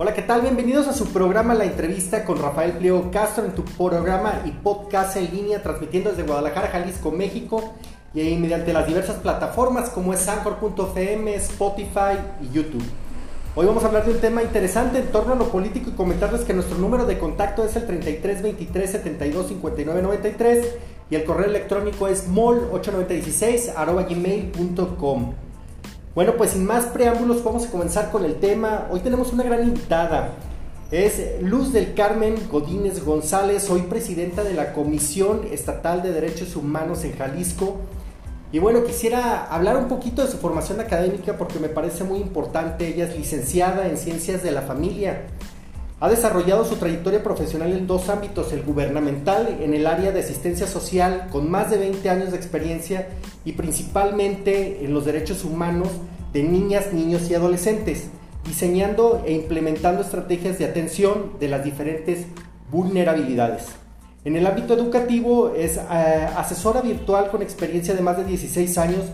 Hola, ¿qué tal? Bienvenidos a su programa La Entrevista con Rafael Pliego Castro en tu programa y podcast en línea transmitiendo desde Guadalajara, Jalisco, México y mediante las diversas plataformas como es Anchor.fm, Spotify y YouTube. Hoy vamos a hablar de un tema interesante en torno a lo político y comentarles que nuestro número de contacto es el 33 23 72 59 93 y el correo electrónico es mol8916 gmail.com. Bueno, pues sin más preámbulos vamos a comenzar con el tema. Hoy tenemos una gran invitada. Es Luz del Carmen Godínez González, hoy presidenta de la Comisión Estatal de Derechos Humanos en Jalisco. Y bueno, quisiera hablar un poquito de su formación académica porque me parece muy importante. Ella es licenciada en Ciencias de la Familia. Ha desarrollado su trayectoria profesional en dos ámbitos, el gubernamental en el área de asistencia social con más de 20 años de experiencia y principalmente en los derechos humanos de niñas, niños y adolescentes, diseñando e implementando estrategias de atención de las diferentes vulnerabilidades. En el ámbito educativo es eh, asesora virtual con experiencia de más de 16 años,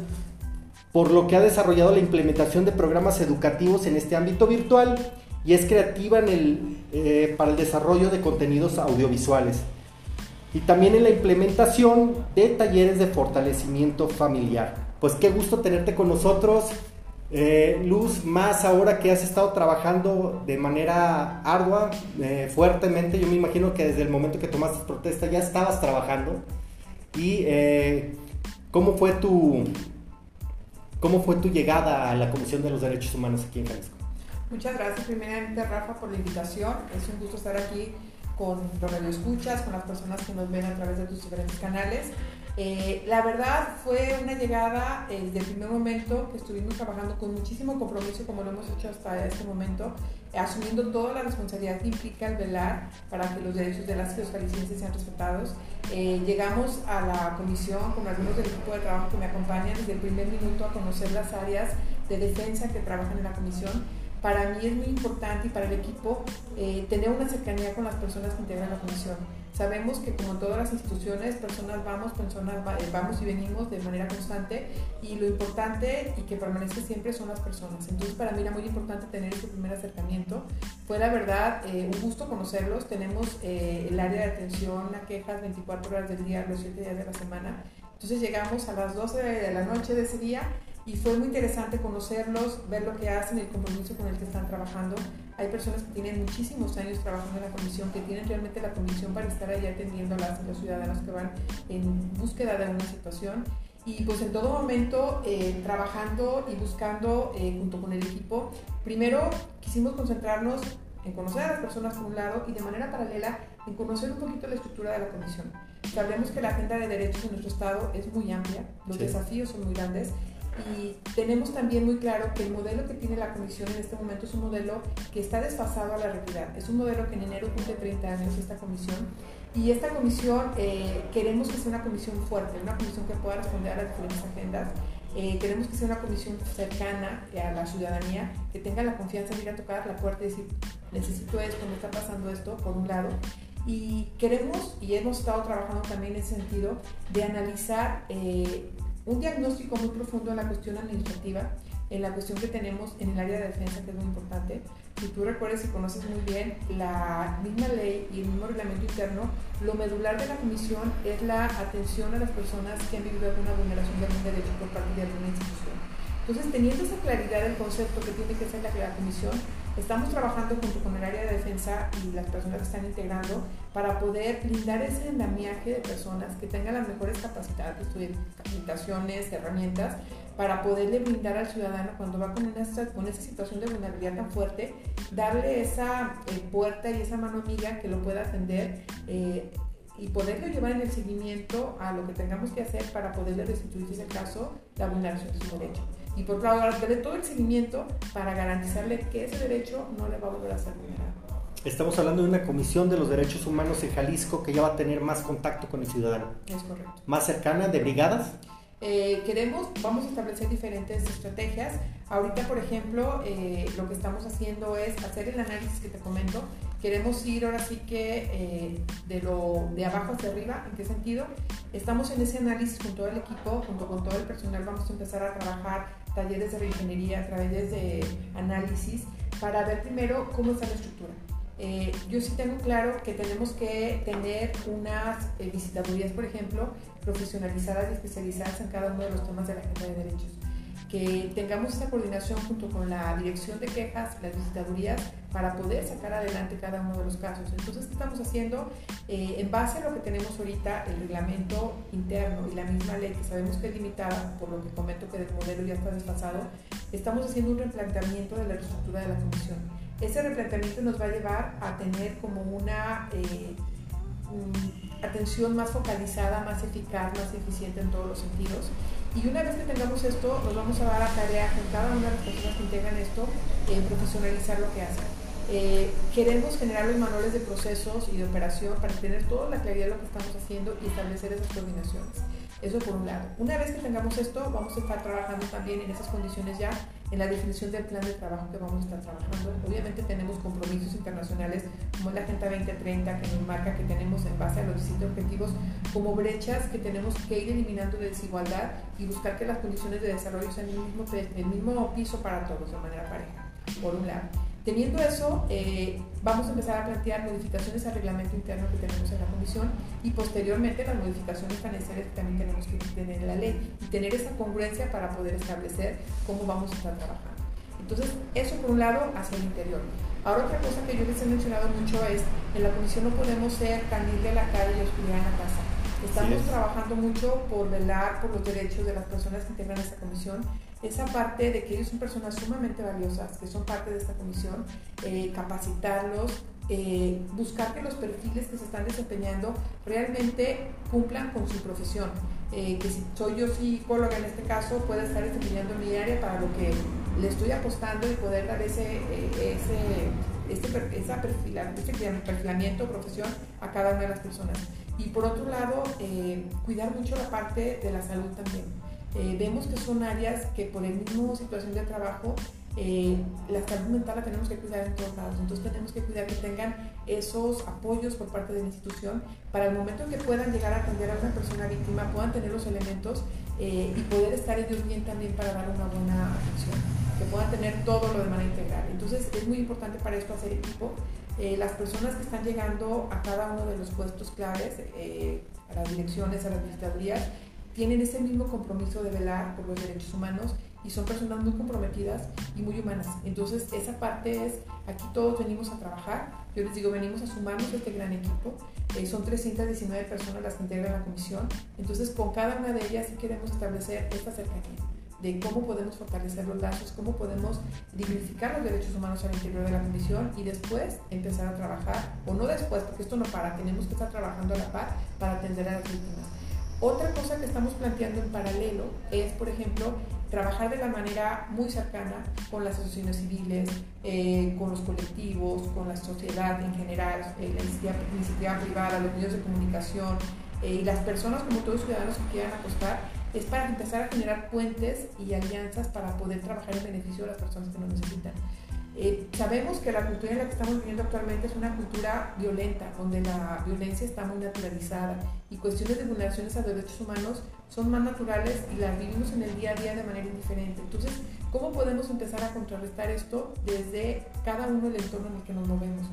por lo que ha desarrollado la implementación de programas educativos en este ámbito virtual y es creativa en el, eh, para el desarrollo de contenidos audiovisuales. Y también en la implementación de talleres de fortalecimiento familiar. Pues qué gusto tenerte con nosotros, eh, Luz, más ahora que has estado trabajando de manera ardua, eh, fuertemente. Yo me imagino que desde el momento que tomaste protesta ya estabas trabajando. ¿Y cómo, fue tu, cómo fue tu llegada a la Comisión de los Derechos Humanos aquí en Jalisco? Muchas gracias primeramente Rafa por la invitación. Es un gusto estar aquí con los escuchas, con las personas que nos ven a través de tus diferentes canales. Eh, la verdad fue una llegada eh, desde el primer momento que estuvimos trabajando con muchísimo compromiso como lo hemos hecho hasta este momento, asumiendo toda la responsabilidad que implica el velar para que los derechos de las y los sean respetados. Eh, llegamos a la comisión con algunos del equipo de trabajo que me acompañan desde el primer minuto a conocer las áreas de defensa que trabajan en la comisión para mí es muy importante y para el equipo eh, tener una cercanía con las personas que integran la comisión. Sabemos que como en todas las instituciones, personas vamos, personas eh, vamos y venimos de manera constante y lo importante y que permanece siempre son las personas. Entonces para mí era muy importante tener ese primer acercamiento. Fue la verdad eh, un gusto conocerlos. Tenemos el área de atención a quejas 24 horas del día, los 7 días de la semana. Entonces llegamos a las 12 de la noche de ese día y fue muy interesante conocerlos, ver lo que hacen, el compromiso con el que están trabajando. Hay personas que tienen muchísimos años trabajando en la comisión, que tienen realmente la comisión para estar ahí atendiendo a las, los ciudadanos que van en búsqueda de una situación. Y pues en todo momento eh, trabajando y buscando eh, junto con el equipo, primero quisimos concentrarnos en conocer a las personas por un lado y de manera paralela en conocer un poquito la estructura de la comisión. Sabemos que la agenda de derechos en nuestro estado es muy amplia, los desafíos son muy grandes y tenemos también muy claro que el modelo que tiene la comisión en este momento es un modelo que está desfasado a la realidad. Es un modelo que en enero cumple 30 años esta comisión y esta comisión eh, queremos que sea una comisión fuerte, una comisión que pueda responder a las diferentes agendas. Eh, queremos que sea una comisión cercana a la ciudadanía, que tenga la confianza de ir a tocar la puerta y decir, necesito esto, me está pasando esto, por un lado. Y queremos, y hemos estado trabajando también en ese sentido, de analizar eh, un diagnóstico muy profundo en la cuestión administrativa, en la cuestión que tenemos en el área de defensa, que es muy importante. Si tú recuerdas y conoces muy bien la misma ley y el mismo reglamento interno, lo medular de la comisión es la atención a las personas que han vivido alguna vulneración de algún derecho por parte de alguna institución. Entonces, teniendo esa claridad del concepto que tiene que ser la, la comisión, Estamos trabajando junto con el área de defensa y las personas que están integrando para poder brindar ese andamiaje de personas que tengan las mejores capacidades, capacitaciones, herramientas, para poderle brindar al ciudadano cuando va con, una, con esa situación de vulnerabilidad tan fuerte, darle esa eh, puerta y esa mano amiga que lo pueda atender. Eh, y poderlo llevar en el seguimiento a lo que tengamos que hacer para poderle restituir, ese caso, la vulneración de su derecho y por otro lado darle todo el seguimiento para garantizarle que ese derecho no le va a volver a ser vulnerado. Estamos hablando de una comisión de los derechos humanos en Jalisco que ya va a tener más contacto con el ciudadano. Es correcto. ¿Más cercana de brigadas? Eh, queremos, vamos a establecer diferentes estrategias. Ahorita, por ejemplo, eh, lo que estamos haciendo es hacer el análisis que te comento. Queremos ir ahora sí que eh, de, lo, de abajo hacia arriba. ¿En qué sentido? Estamos en ese análisis con todo el equipo, junto con todo el personal. Vamos a empezar a trabajar talleres de reingeniería través de análisis para ver primero cómo está la estructura. Eh, yo sí tengo claro que tenemos que tener unas eh, visitadurías, por ejemplo, profesionalizadas y especializadas en cada uno de los temas de la agenda de derechos. Que tengamos esta coordinación junto con la dirección de quejas, las visitadurías, para poder sacar adelante cada uno de los casos. Entonces, ¿qué estamos haciendo? Eh, en base a lo que tenemos ahorita, el reglamento interno y la misma ley, que sabemos que es limitada, por lo que comento que el modelo ya está desfasado, estamos haciendo un replanteamiento de la estructura de la comisión ese replanteamiento nos va a llevar a tener como una eh, atención más focalizada, más eficaz, más eficiente en todos los sentidos. Y una vez que tengamos esto, nos vamos a dar a tarea con cada una de las personas que integran esto, en profesionalizar lo que hacen. Eh, queremos generar los manuales de procesos y de operación para tener toda la claridad de lo que estamos haciendo y establecer esas coordinaciones. Eso por un lado. Una vez que tengamos esto, vamos a estar trabajando también en esas condiciones ya, en la definición del plan de trabajo que vamos a estar trabajando. Obviamente tenemos compromisos internacionales como la Agenda 2030 que nos marca que tenemos en base a los distintos objetivos como brechas que tenemos que ir eliminando de desigualdad y buscar que las condiciones de desarrollo sean el mismo, el mismo piso para todos de manera pareja, por un lado. Teniendo eso, eh, vamos a empezar a plantear modificaciones al reglamento interno que tenemos en la comisión y posteriormente las modificaciones tan necesarias que también tenemos que tener en la ley y tener esa congruencia para poder establecer cómo vamos a estar trabajando. Entonces, eso por un lado hacia el interior. Ahora otra cosa que yo les he mencionado mucho es, en la comisión no podemos ser candil de la calle y oscuridad en la casa. Estamos trabajando mucho por velar por los derechos de las personas que integran esta comisión esa parte de que ellos son personas sumamente valiosas, que son parte de esta comisión, eh, capacitarlos, eh, buscar que los perfiles que se están desempeñando realmente cumplan con su profesión. Eh, que si soy yo psicóloga en este caso, pueda estar desempeñando mi área para lo que le estoy apostando y poder dar ese, ese, este, esa perfilamiento, profesión a cada una de las personas. Y por otro lado, cuidar mucho la parte de la salud también eh, vemos que son áreas que por el mismo situación de trabajo, eh, la salud mental la tenemos que cuidar en todos lados. Entonces tenemos que cuidar que tengan esos apoyos por parte de la institución para el momento en que puedan llegar a atender a una persona víctima, puedan tener los elementos eh, y poder estar ellos bien también para dar una buena atención, que puedan tener todo lo de manera integral. Entonces es muy importante para esto hacer equipo. las personas que están llegando a cada uno de los puestos claves, a las direcciones, a las visitadurías, tienen ese mismo compromiso de velar por los derechos humanos y son personas muy comprometidas y muy humanas. Entonces, esa parte es, aquí todos venimos a trabajar, yo les digo, venimos a sumarnos a este gran equipo, eh, son 319 personas las que integran la comisión, entonces con cada una de ellas sí queremos establecer esta cercanía de cómo podemos fortalecer los lazos, cómo podemos dignificar los derechos humanos al interior de la comisión y después empezar a trabajar, o no después, porque esto no para, tenemos que estar trabajando a la par para atender a las víctimas. Otra cosa que estamos planteando en paralelo es, por ejemplo, trabajar de la manera muy cercana con las asociaciones civiles, eh, con los colectivos, con la sociedad en general, eh, la iniciativa, privada, los medios de comunicación eh, y las personas como todos los ciudadanos que quieran apostar, es para empezar a generar puentes y alianzas para poder trabajar en beneficio de las personas que nos necesitan. Eh, sabemos que la cultura en la que estamos viviendo actualmente es una cultura violenta, donde la violencia está muy naturalizada y cuestiones de vulneraciones a derechos humanos son más naturales y las vivimos en el día a día de manera indiferente. Entonces, ¿cómo podemos empezar a contrarrestar esto desde cada uno del entorno en el que nos movemos?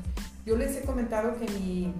Yo les he comentado que mi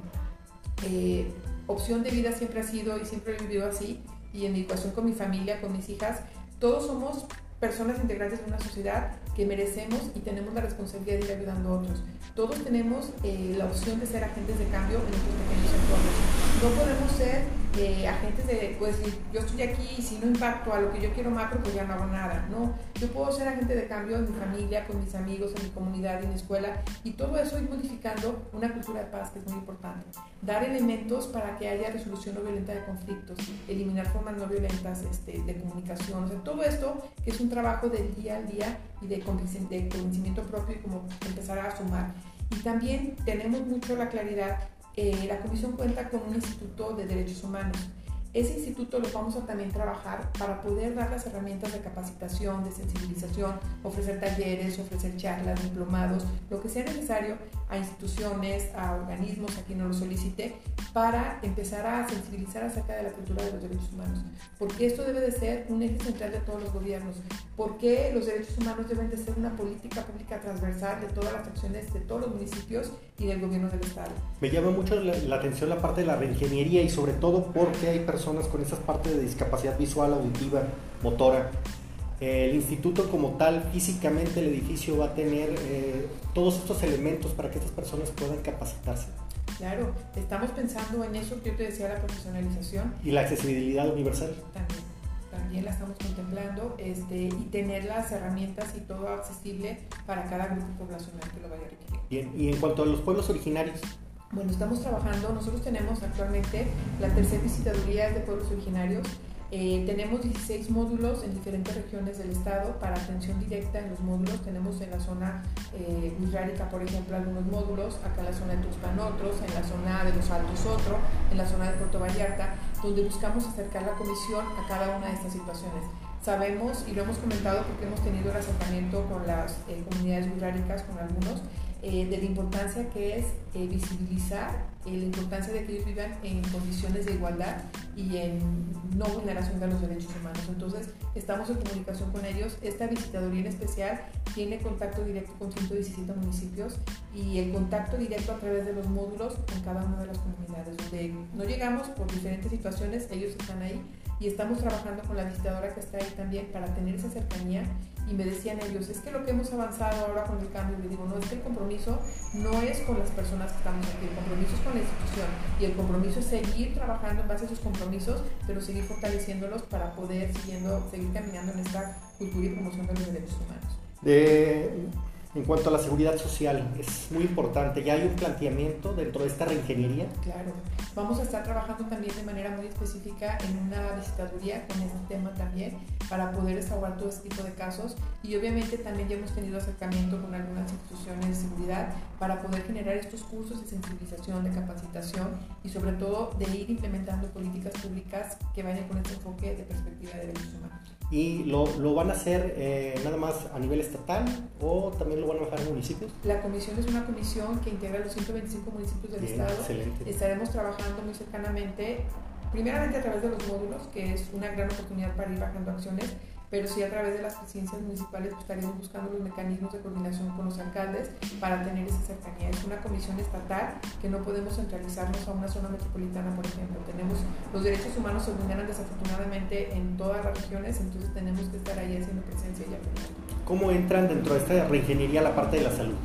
eh, opción de vida siempre ha sido y siempre he vivido así y en mi ecuación con mi familia, con mis hijas, todos somos personas integrantes de una sociedad que merecemos y tenemos la responsabilidad de ir ayudando a otros. Todos tenemos eh, la opción de ser agentes de cambio en estos pequeños entornos. No podemos ser eh, agentes de, pues yo estoy aquí y si no impacto a lo que yo quiero macro, pues ya no hago nada. No, yo puedo ser agente de cambio en mi familia, con mis amigos, en mi comunidad, en mi escuela y todo eso ir modificando una cultura de paz que es muy importante. Dar elementos para que haya resolución no violenta de conflictos, eliminar formas no violentas este, de comunicación, o sea, todo esto que es un trabajo del día al día y de, conocimiento propio y como empezar a sumar. Y también tenemos mucho la claridad eh, la Comisión cuenta con un Instituto de Derechos Humanos. Ese instituto lo vamos a también trabajar para poder dar las herramientas de capacitación, de sensibilización, ofrecer talleres, ofrecer charlas, diplomados, lo que sea necesario a instituciones, a organismos, a quien nos lo solicite, para empezar a sensibilizar acerca de la cultura de los derechos humanos. Porque esto debe de ser un eje central de todos los gobiernos. Porque los derechos humanos deben de ser una política pública transversal de todas las acciones de todos los municipios y del gobierno del Estado. Me llama mucho la, la atención la parte de la reingeniería y sobre todo porque hay personas con esas partes de discapacidad visual, auditiva, motora. El instituto como tal, físicamente el edificio va a tener eh, todos estos elementos para que estas personas puedan capacitarse. Claro, estamos pensando en eso que yo te decía, la profesionalización. Y la accesibilidad universal. También, también la estamos contemplando este, y tener las herramientas y todo accesible para cada grupo poblacional que lo vaya a requerir. Bien, y en cuanto a los pueblos originarios, bueno, estamos trabajando, nosotros tenemos actualmente la tercera visitaduría de pueblos originarios. Eh, tenemos 16 módulos en diferentes regiones del estado para atención directa en los módulos. Tenemos en la zona eh, por ejemplo, algunos módulos, acá en la zona de Tuxpan otros, en la zona de Los Altos otro, en la zona de Puerto Vallarta, donde buscamos acercar la comisión a cada una de estas situaciones. Sabemos, y lo hemos comentado porque hemos tenido el acercamiento con las eh, comunidades wixárikas, con algunos, eh, de la importancia que es eh, visibilizar eh, la importancia de que ellos vivan en condiciones de igualdad y en no vulneración de los derechos humanos. Entonces, estamos en comunicación con ellos. Esta visitaduría en especial tiene contacto directo con 117 municipios y el contacto directo a través de los módulos con cada una de las comunidades, donde no llegamos por diferentes situaciones, ellos están ahí y estamos trabajando con la visitadora que está ahí también para tener esa cercanía y me decían ellos, es que lo que hemos avanzado ahora con el cambio, le digo, no, es que el compromiso no es con las personas que estamos aquí, el compromiso es con la institución y el compromiso es seguir trabajando en base a esos compromisos, pero seguir fortaleciéndolos para poder siguiendo, seguir caminando en esta cultura y promoción de los derechos humanos. De en cuanto a la seguridad social, es muy importante. ¿Ya hay un planteamiento dentro de esta reingeniería? Claro. Vamos a estar trabajando también de manera muy específica en una visitaduría con este tema también para poder desahogar todo este tipo de casos. Y obviamente también ya hemos tenido acercamiento con algunas instituciones de seguridad para poder generar estos cursos de sensibilización, de capacitación y sobre todo de ir implementando políticas públicas que vayan con este enfoque de perspectiva de derechos humanos y lo, lo, van a hacer eh, nada más a nivel estatal o también lo van a bajar en municipios? La comisión es una comisión que integra los 125 municipios del estado. Excelente. Estaremos trabajando muy cercanamente, primeramente a través de los módulos, que es una gran oportunidad para ir bajando acciones pero sí a través de las presidencias municipales pues, estaremos buscando los mecanismos de coordinación con los alcaldes para tener esa cercanía. Es una comisión estatal que no podemos centralizarnos a una zona metropolitana, por ejemplo. Tenemos los derechos humanos se vulneran desafortunadamente en todas las regiones, entonces tenemos que estar ahí haciendo presencia y apoyando. ¿Cómo entran dentro de esta reingeniería la parte de la salud?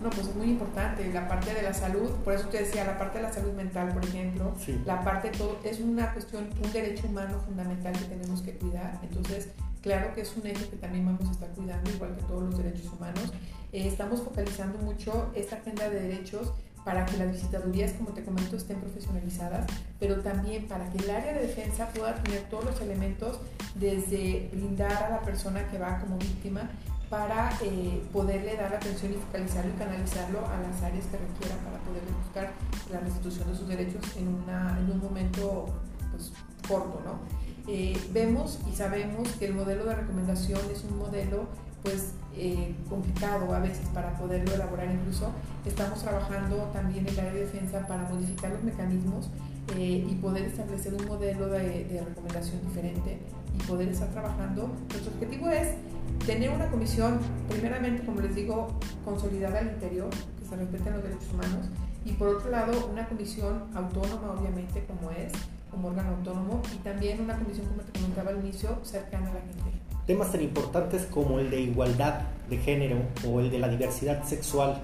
No, pues es muy importante la parte de la salud, por eso te decía, la parte de la salud mental, por ejemplo, la parte todo, es una cuestión, un derecho humano fundamental que tenemos que cuidar, entonces claro que es un eje que también vamos a estar cuidando, igual que todos los derechos humanos. Eh, estamos focalizando mucho esta agenda de derechos para que las visitadurías, como te comento, estén profesionalizadas, pero también para que el área de defensa pueda tener todos los elementos desde brindar a la persona que va como víctima para eh, poderle dar atención y focalizarlo y canalizarlo a las áreas que requiera para poder buscar la restitución de sus derechos en, un momento pues, corto. ¿no? Eh, vemos y sabemos que el modelo de recomendación es un modelo pues eh, complicado a veces para poderlo elaborar incluso. Estamos trabajando también en el área de defensa para modificar los mecanismos y poder establecer un modelo de, de recomendación diferente y poder estar trabajando. Nuestro objetivo es tener una comisión, primeramente, como les digo, consolidada al interior, que se respeten los derechos humanos, y por otro lado, una comisión autónoma, obviamente, como es, como órgano autónomo, y también una comisión, como te comentaba al inicio, cercana a la gente. Temas tan importantes como el de igualdad de género o el de la diversidad sexual,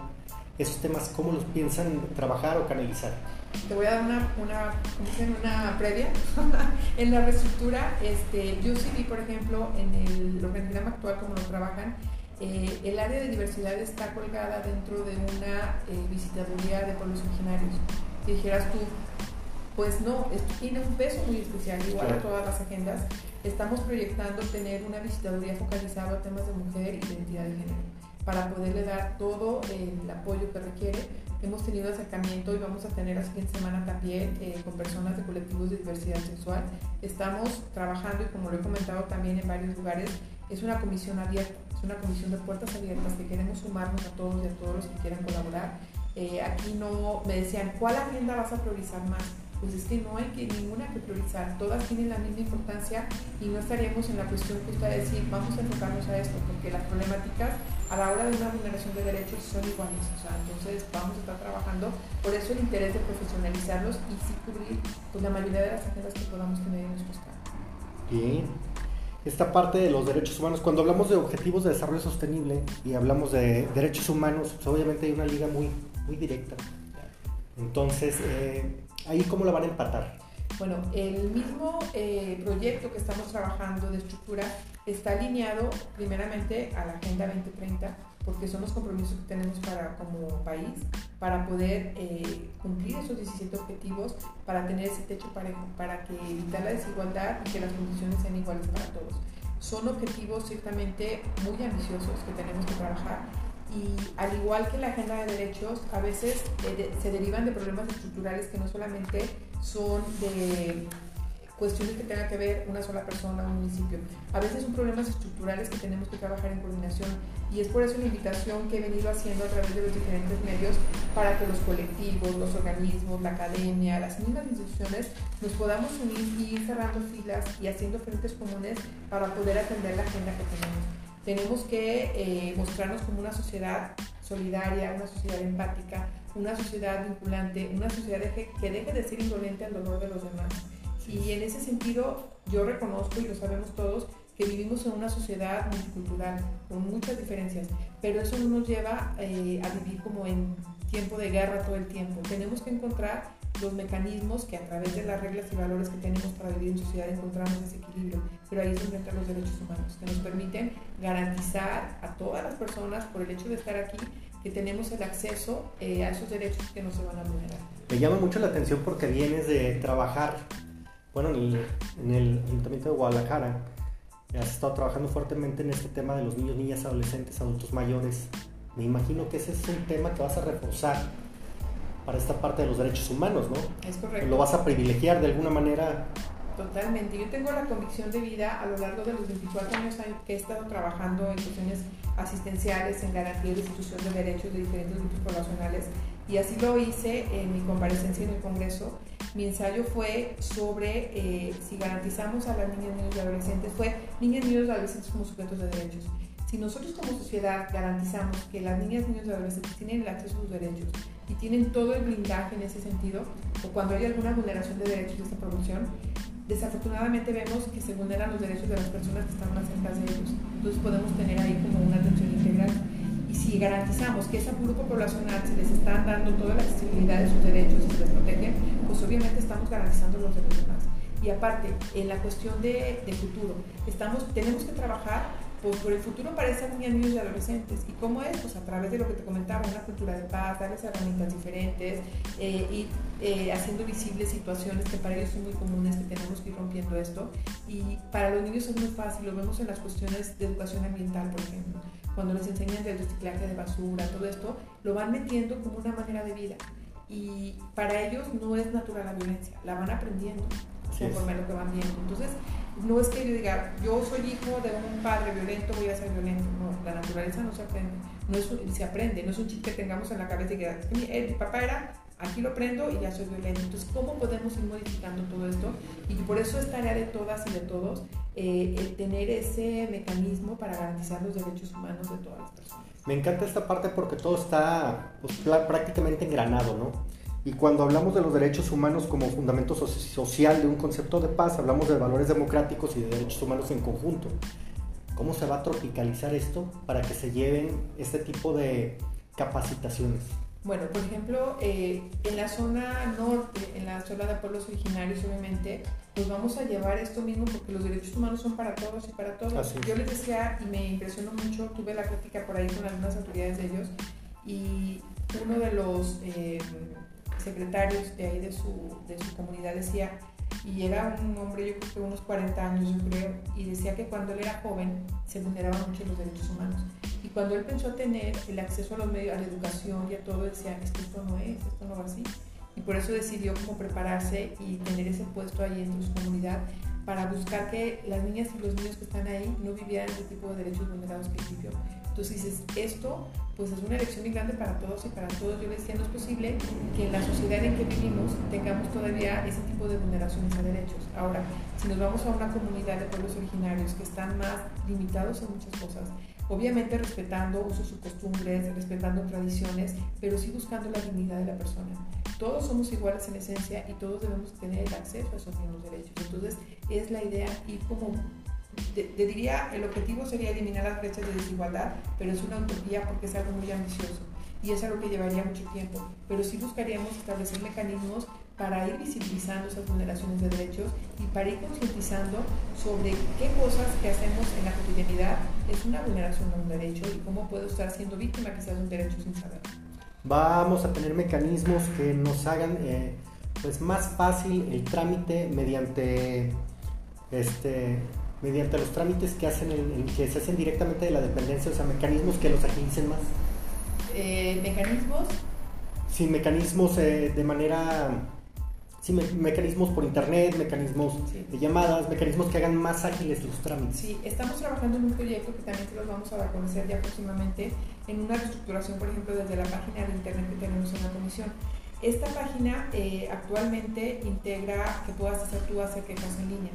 esos temas, ¿cómo los piensan trabajar o canalizar? te voy a dar una, una, una previa. en la reestructura, este, yo sí vi, por ejemplo, en el organigrama actual, como lo trabajan, eh, el área de diversidad está colgada dentro de una eh, visitaduría de pueblos originarios. Si dijeras tú, pues no, esto tiene un peso muy especial, igual a todas las agendas. Estamos proyectando tener una visitaduría focalizada a temas de mujer y identidad de género para poderle dar todo el apoyo que requiere. Hemos tenido acercamiento y vamos a tener la siguiente semana también eh, con personas de colectivos de diversidad sexual. Estamos trabajando y como lo he comentado también en varios lugares, es una comisión abierta, es una comisión de puertas abiertas que queremos sumarnos a todos y a todos los que quieran colaborar. Eh, aquí no me decían, ¿cuál agenda vas a priorizar más? Pues es que no hay que, ninguna que priorizar, todas tienen la misma importancia y no estaríamos en la cuestión que usted decir, vamos a enfocarnos a esto, porque las problemáticas a la hora de una vulneración de derechos son iguales, o sea, entonces vamos a estar trabajando, por eso el interés de profesionalizarlos y sí cubrir pues, la mayoría de las agendas que podamos tener en nuestros campos. Bien. Esta parte de los derechos humanos, cuando hablamos de objetivos de desarrollo sostenible y hablamos de derechos humanos, pues, obviamente hay una liga muy, muy directa. Entonces, eh, ¿Ahí cómo lo van a empatar? Bueno, el mismo eh, proyecto que estamos trabajando de estructura está alineado primeramente a la Agenda 2030 porque son los compromisos que tenemos para, como país para poder eh, cumplir esos 17 objetivos, para tener ese techo parejo, para que evitar la desigualdad y que las condiciones sean iguales para todos. Son objetivos ciertamente muy ambiciosos que tenemos que trabajar y al igual que la agenda de derechos, a veces eh, se derivan de problemas estructurales que no solamente son de cuestiones que tengan que ver una sola persona o un municipio. A veces son problemas estructurales que tenemos que trabajar en coordinación y es por eso la invitación que he venido haciendo a través de los diferentes medios para que los colectivos, los organismos, la academia, las mismas instituciones nos podamos unir y ir cerrando filas y haciendo frentes comunes para poder atender la agenda que tenemos. Tenemos que eh, mostrarnos como una sociedad solidaria, una sociedad empática, una sociedad vinculante, una sociedad que deje de ser indolente al dolor de los demás. Y en ese sentido, yo reconozco, y lo sabemos todos, que vivimos en una sociedad multicultural, con muchas diferencias, pero eso no nos lleva eh, a vivir como en tiempo de guerra todo el tiempo. Tenemos que encontrar los mecanismos que a través de las reglas y valores que tenemos para vivir en sociedad encontramos ese equilibrio. Pero ahí se encuentran los derechos humanos, que nos permiten garantizar a todas las personas, por el hecho de estar aquí, que tenemos el acceso eh, a esos derechos que no se van a vulnerar. Me llama mucho la atención porque vienes de trabajar, bueno, en el, en el Ayuntamiento de Guadalajara, has estado trabajando fuertemente en este tema de los niños, niñas, adolescentes, adultos mayores. Me imagino que ese es un tema que vas a reforzar para esta parte de los derechos humanos, ¿no? Es correcto. Lo vas a privilegiar de alguna manera. Totalmente. Yo tengo la convicción de vida a lo largo de los 24 años que he estado trabajando en cuestiones asistenciales, en garantía de institución de derechos de diferentes grupos poblacionales y así lo hice en mi comparecencia en el Congreso. Mi ensayo fue sobre eh, si garantizamos a las niñas, niños y adolescentes, fue niñas, niños y adolescentes como sujetos de derechos. Si nosotros como sociedad garantizamos que las niñas, niños y adolescentes tienen el acceso a sus derechos y tienen todo el blindaje en ese sentido, o cuando hay alguna vulneración de derechos de esta promoción, desafortunadamente vemos que se vulneran los derechos de las personas que están más cerca de ellos. Entonces podemos tener ahí como una atención integral. Y si garantizamos que ese grupo poblacional se les están dando toda la accesibilidad de sus derechos y se les protegen, pues obviamente estamos garantizando los derechos más. Y aparte, en la cuestión de, de futuro, estamos, tenemos que trabajar pues por el futuro para esas niñas, y adolescentes. ¿Y cómo es? Pues a través de lo que te comentaba, una cultura de paz, darles herramientas diferentes eh, y eh, haciendo visibles situaciones que para ellos son muy comunes, que tenemos que ir rompiendo esto. Y para los niños es muy fácil, lo vemos en las cuestiones de educación ambiental, por ejemplo. Cuando les enseñan del reciclaje de basura, todo esto, lo van metiendo como una manera de vida. Y para ellos no es natural la violencia, la van aprendiendo conforme a lo que van viendo. Entonces, no es que yo diga, yo soy hijo de un padre violento, voy a ser violento. No, la naturaleza no se aprende. No es, se aprende, no es un chip que tengamos en la cabeza y que eh, mi, papá era, aquí lo prendo y ya soy violento. Entonces, ¿cómo podemos ir modificando todo esto? Y por eso es tarea de todas y de todos eh, el tener ese mecanismo para garantizar los derechos humanos de todas las personas. Me encanta esta parte porque todo está pues, prácticamente engranado, ¿no? Y cuando hablamos de los derechos humanos como fundamento social de un concepto de paz, hablamos de valores democráticos y de derechos humanos en conjunto. ¿Cómo se va a tropicalizar esto para que se lleven este tipo de capacitaciones? Bueno, por ejemplo, eh, en la zona norte, en la zona de pueblos originarios, obviamente, pues vamos a llevar esto mismo porque los derechos humanos son para todos y para todos. Yo les decía, y me impresionó mucho, tuve la crítica por ahí con algunas autoridades de ellos, y uno de los... Eh, secretarios de ahí de su, de su comunidad decía, y era un hombre yo creo que unos 40 años yo creo, y decía que cuando él era joven se vulneraban mucho los derechos humanos. Y cuando él pensó tener el acceso a los medios, a la educación y a todo, decía, es esto no es, esto no va así. Y por eso decidió como prepararse y tener ese puesto ahí en su comunidad para buscar que las niñas y los niños que están ahí no vivieran ese tipo de derechos vulnerados que vivió. Entonces dices, esto pues es una elección muy grande para todos y para todos. Yo decía, no es posible que en la sociedad en que vivimos tengamos todavía ese tipo de vulneraciones a derechos. Ahora, si nos vamos a una comunidad de pueblos originarios que están más limitados en muchas cosas, obviamente respetando usos y costumbres, respetando tradiciones, pero sí buscando la dignidad de la persona. Todos somos iguales en esencia y todos debemos tener el acceso a esos mismos derechos. Entonces, es la idea ir como te, diría, el objetivo sería eliminar las brechas de desigualdad, pero es una utopía porque es algo muy ambicioso y es algo que llevaría mucho tiempo. Pero sí buscaríamos establecer mecanismos para ir visibilizando esas vulneraciones de derechos y para ir concientizando sobre qué cosas que hacemos en la cotidianidad es una vulneración de un derecho y cómo puedo estar siendo víctima quizás de un derecho sin saber. Vamos a tener mecanismos que nos hagan eh, pues más fácil el trámite mediante este mediante los trámites que, hacen que se hacen directamente de la dependencia, o sea, mecanismos que los agilicen más. Eh, ¿Mecanismos? Sí, mecanismos eh, de manera... Sí, mecanismos por internet, mecanismos de llamadas, mecanismos que hagan más ágiles los trámites. Sí, estamos trabajando en un proyecto que también se los vamos a dar a conocer ya próximamente, en una reestructuración, por ejemplo, desde la página de internet que tenemos en la comisión. Esta página eh, actualmente integra que puedas hacer tú hacer quejas en línea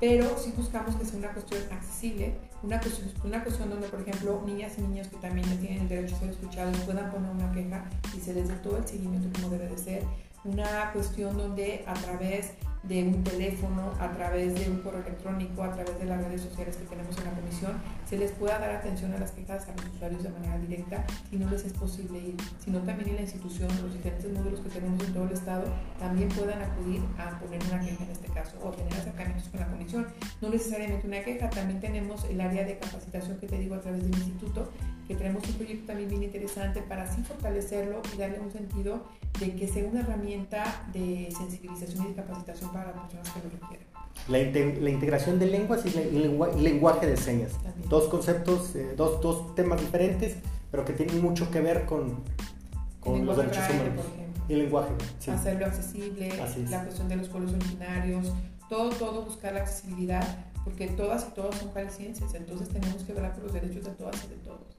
pero sí buscamos que sea una cuestión accesible, una cuestión, una cuestión donde, por ejemplo, niñas y niños que también tienen el derecho a ser escuchados puedan poner una queja y se les dé todo el seguimiento como debe de ser, una cuestión donde a través de un teléfono, a través de un correo electrónico, a través de las redes sociales que tenemos en la comisión, se les pueda dar atención a las quejas a los usuarios de manera directa y no les es posible ir, sino también en la institución, los diferentes módulos que tenemos en todo el estado, también puedan acudir a poner una queja en este caso o tener acercamientos con la comisión. No necesariamente una queja, también tenemos el área de capacitación que te digo a través del instituto, que tenemos un proyecto también bien interesante para así fortalecerlo y darle un sentido de que sea una herramienta de sensibilización y de capacitación para las personas que lo requieren. La, la integración de lenguas y, el lenguaje de señas. Dos conceptos, eh, dos, dos, temas diferentes, pero que tienen mucho que ver con, con los derechos humanos. Y el lenguaje. Hacerlo accesible, la cuestión de los pueblos originarios, todo, todo buscar la accesibilidad, porque todas y todos son jaliscienses, entonces tenemos que velar por los derechos de todas y de todos.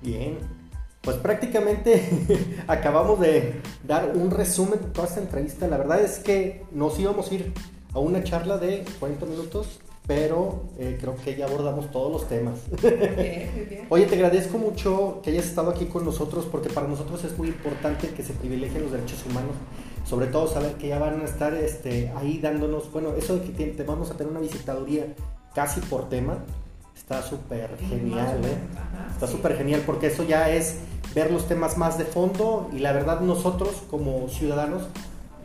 Bien, pues prácticamente acabamos de dar un resumen de toda esta entrevista. La verdad es que nos íbamos a ir a una charla de 40 minutos, pero eh, creo que ya abordamos todos los temas. Oye, te agradezco mucho que hayas estado aquí con nosotros porque para nosotros es muy importante que se privilegien los derechos humanos. Sobre todo saber que ya van a estar este, ahí dándonos, bueno, eso de que te, vamos a tener una visitaduría casi por tema, está súper genial, ¿eh? Está súper genial porque eso ya es ver los temas más de fondo y la verdad nosotros como ciudadanos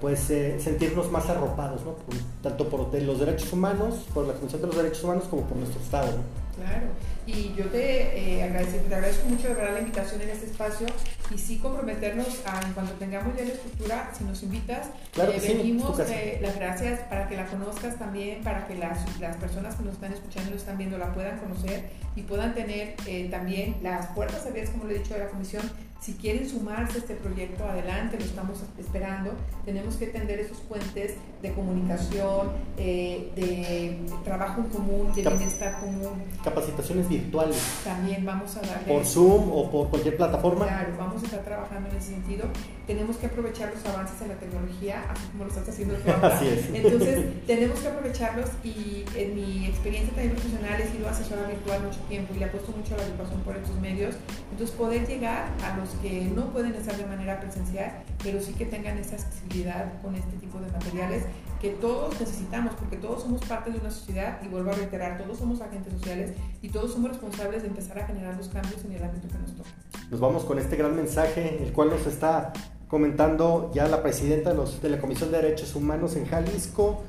pues eh, sentirnos más arropados, ¿no? tanto por los derechos humanos, por la Comisión de los Derechos Humanos como por nuestro Estado. Claro, y yo te, eh, agradezco, te agradezco mucho de verdad la invitación en este espacio y sí comprometernos a, en cuanto tengamos ya la estructura, si nos invitas, claro eh, venimos, las gracias para que la conozcas también, para que las, las personas que nos están escuchando y lo están viendo la puedan conocer y puedan tener también las puertas abiertas, como le he dicho, de la comisión si quieren sumarse a este proyecto, adelante, lo estamos esperando. Tenemos que tender esos puentes de comunicación, eh, de trabajo en común, de bienestar común. Capacitaciones virtuales. También vamos a darle. Por Zoom o por cualquier plataforma. Claro, vamos a estar trabajando en ese sentido. Tenemos que aprovechar los avances en la tecnología, así como lo estás haciendo tú Así es. Entonces, tenemos que aprovecharlos y en mi experiencia también profesional he sido asesora virtual mucho tiempo y le apuesto mucho a la educación por estos medios. Entonces, poder llegar a los que no pueden estar de manera presencial, pero sí que tengan esa accesibilidad con este tipo de materiales que todos necesitamos, porque todos somos parte de una sociedad y vuelvo a reiterar, todos somos agentes sociales y todos somos responsables de empezar a generar los cambios en el ámbito que nos toca. Nos vamos con este gran mensaje, el cual nos está comentando ya la presidenta de, la Comisión de Derechos Humanos en Jalisco.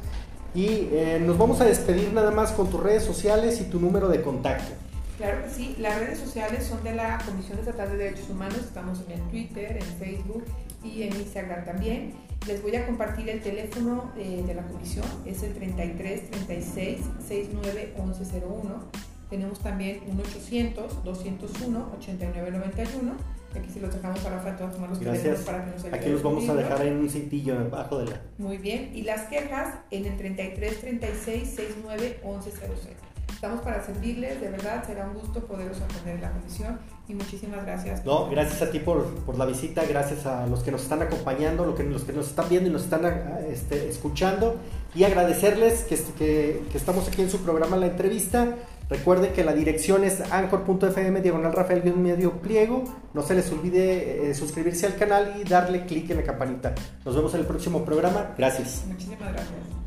Y eh, nos vamos a despedir nada más con tus redes sociales y tu número de contacto. Claro que sí, las redes sociales son de la Comisión Estatal de Derechos Humanos, estamos en Twitter, en Facebook y en Instagram también. Les voy a compartir el teléfono eh, de la comisión, es el 33 36 69 11 01 Tenemos también un 800-201-8991. Aquí se los dejamos para Rafa tomar los Gracias. para que nos ayude Aquí los vamos a dejar en un cintillo debajo de la. Muy bien. Y las quejas en el 33 36 69 11 06. Estamos para servirles, de verdad, será un gusto poderos atender en la comisión y muchísimas gracias. No, gracias a ti por, por la visita, gracias a los que nos están acompañando, los que, los que nos están viendo y nos están este, escuchando y agradecerles que, que, que, estamos aquí en su programa La Entrevista. Recuerden que la dirección es anchor.fm diagonal Rafael medio pliego. No se les olvide eh, suscribirse al canal y darle clic en la campanita. Nos vemos en el próximo programa. Gracias. Muchísimas gracias.